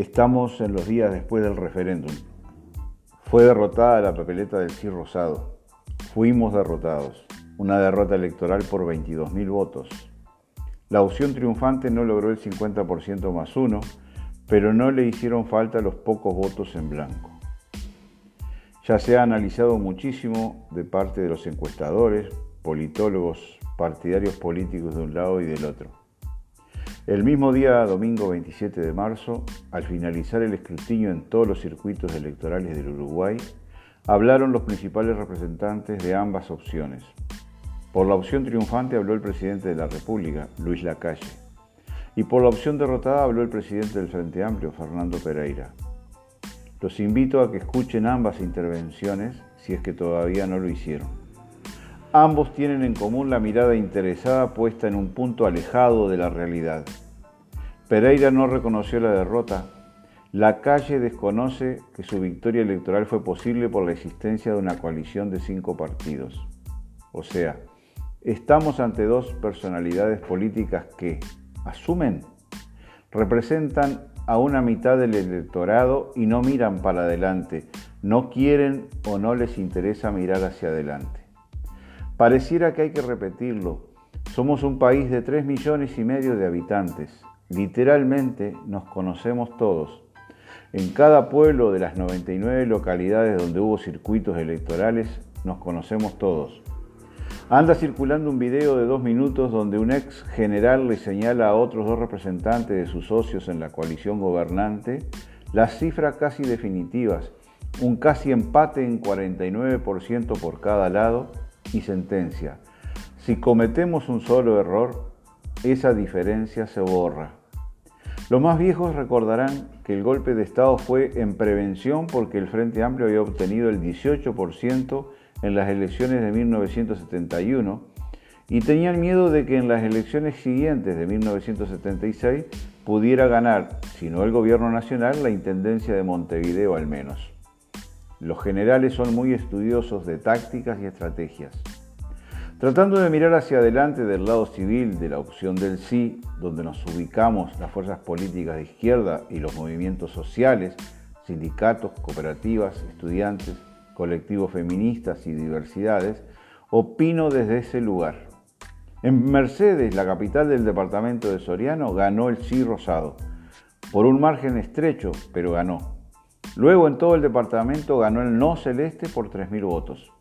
Estamos en los días después del referéndum. Fue derrotada la papeleta del sí rosado. Fuimos derrotados. Una derrota electoral por 22.000 votos. La opción triunfante no logró el 50% más uno, pero no le hicieron falta los pocos votos en blanco. Ya se ha analizado muchísimo de parte de los encuestadores, politólogos, partidarios políticos de un lado y del otro. El mismo día, domingo 27 de marzo, al finalizar el escrutinio en todos los circuitos electorales del Uruguay, hablaron los principales representantes de ambas opciones. Por la opción triunfante habló el presidente de la República, Luis Lacalle, y por la opción derrotada habló el presidente del Frente Amplio, Fernando Pereira. Los invito a que escuchen ambas intervenciones si es que todavía no lo hicieron. Ambos tienen en común la mirada interesada puesta en un punto alejado de la realidad. Pereira no reconoció la derrota. La calle desconoce que su victoria electoral fue posible por la existencia de una coalición de cinco partidos. O sea, estamos ante dos personalidades políticas que asumen, representan a una mitad del electorado y no miran para adelante, no quieren o no les interesa mirar hacia adelante. Pareciera que hay que repetirlo. Somos un país de 3 millones y medio de habitantes. Literalmente nos conocemos todos. En cada pueblo de las 99 localidades donde hubo circuitos electorales, nos conocemos todos. Anda circulando un video de dos minutos donde un ex general le señala a otros dos representantes de sus socios en la coalición gobernante las cifras casi definitivas, un casi empate en 49% por cada lado y sentencia. Si cometemos un solo error, esa diferencia se borra. Los más viejos recordarán que el golpe de Estado fue en prevención porque el Frente Amplio había obtenido el 18% en las elecciones de 1971 y tenían miedo de que en las elecciones siguientes de 1976 pudiera ganar, si no el gobierno nacional, la Intendencia de Montevideo al menos. Los generales son muy estudiosos de tácticas y estrategias. Tratando de mirar hacia adelante del lado civil de la opción del sí, donde nos ubicamos las fuerzas políticas de izquierda y los movimientos sociales, sindicatos, cooperativas, estudiantes, colectivos feministas y diversidades, opino desde ese lugar. En Mercedes, la capital del departamento de Soriano, ganó el sí rosado, por un margen estrecho, pero ganó. Luego en todo el departamento ganó el no celeste por 3.000 votos.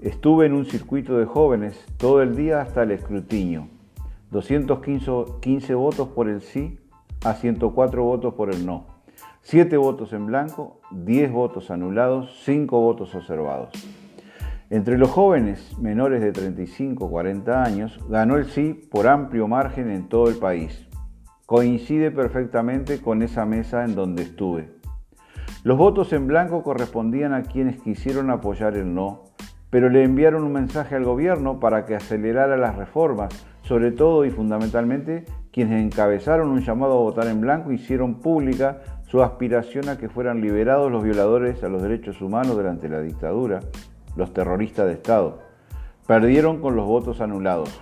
Estuve en un circuito de jóvenes todo el día hasta el escrutinio. 215 votos por el sí a 104 votos por el no. 7 votos en blanco, 10 votos anulados, 5 votos observados. Entre los jóvenes menores de 35 40 años, ganó el sí por amplio margen en todo el país. Coincide perfectamente con esa mesa en donde estuve. Los votos en blanco correspondían a quienes quisieron apoyar el no, pero le enviaron un mensaje al gobierno para que acelerara las reformas, sobre todo y fundamentalmente quienes encabezaron un llamado a votar en blanco hicieron pública su aspiración a que fueran liberados los violadores a los derechos humanos durante la dictadura, los terroristas de Estado. Perdieron con los votos anulados.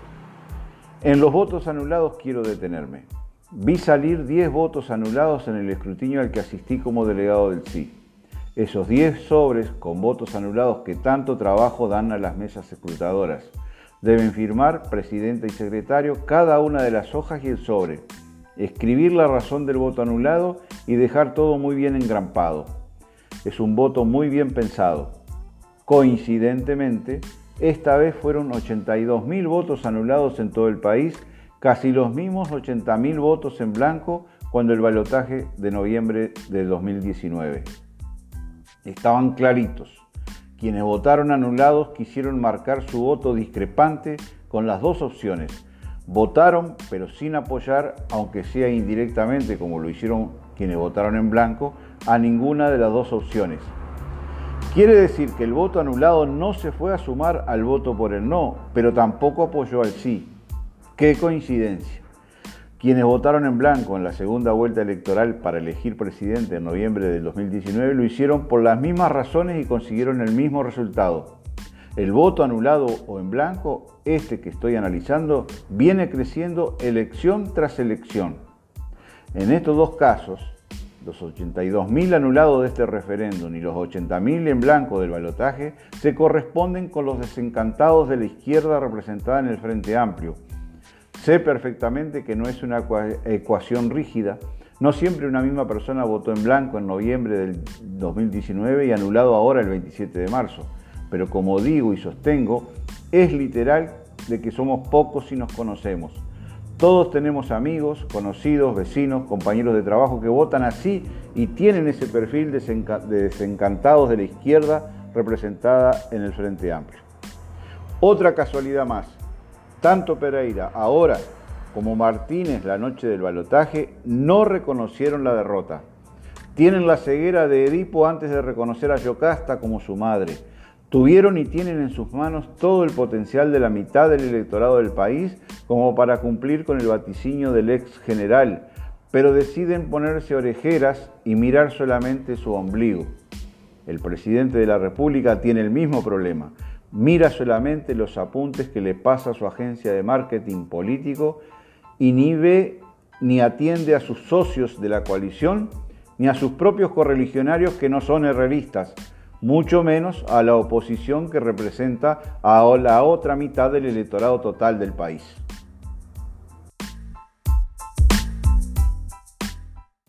En los votos anulados quiero detenerme. Vi salir 10 votos anulados en el escrutinio al que asistí como delegado del sí. Esos 10 sobres con votos anulados que tanto trabajo dan a las mesas escrutadoras. Deben firmar presidente y secretario cada una de las hojas y el sobre, escribir la razón del voto anulado y dejar todo muy bien engrampado. Es un voto muy bien pensado. Coincidentemente, esta vez fueron 82.000 votos anulados en todo el país casi los mismos 80.000 votos en blanco cuando el balotaje de noviembre de 2019. Estaban claritos. Quienes votaron anulados quisieron marcar su voto discrepante con las dos opciones. Votaron, pero sin apoyar, aunque sea indirectamente como lo hicieron quienes votaron en blanco, a ninguna de las dos opciones. Quiere decir que el voto anulado no se fue a sumar al voto por el no, pero tampoco apoyó al sí. Qué coincidencia. Quienes votaron en blanco en la segunda vuelta electoral para elegir presidente en noviembre del 2019 lo hicieron por las mismas razones y consiguieron el mismo resultado. El voto anulado o en blanco, este que estoy analizando, viene creciendo elección tras elección. En estos dos casos, los 82.000 anulados de este referéndum y los 80.000 en blanco del balotaje se corresponden con los desencantados de la izquierda representada en el Frente Amplio. Sé perfectamente que no es una ecuación rígida. No siempre una misma persona votó en blanco en noviembre del 2019 y anulado ahora el 27 de marzo. Pero como digo y sostengo, es literal de que somos pocos y nos conocemos. Todos tenemos amigos, conocidos, vecinos, compañeros de trabajo que votan así y tienen ese perfil de desencantados de la izquierda representada en el Frente Amplio. Otra casualidad más, tanto Pereira ahora como Martínez la noche del balotaje no reconocieron la derrota. Tienen la ceguera de Edipo antes de reconocer a Yocasta como su madre Tuvieron y tienen en sus manos todo el potencial de la mitad del electorado del país como para cumplir con el vaticinio del ex general, pero deciden ponerse orejeras y mirar solamente su ombligo. El presidente de la República tiene el mismo problema. Mira solamente los apuntes que le pasa su agencia de marketing político y ni ve ni atiende a sus socios de la coalición ni a sus propios correligionarios que no son herreristas, mucho menos a la oposición que representa a la otra mitad del electorado total del país.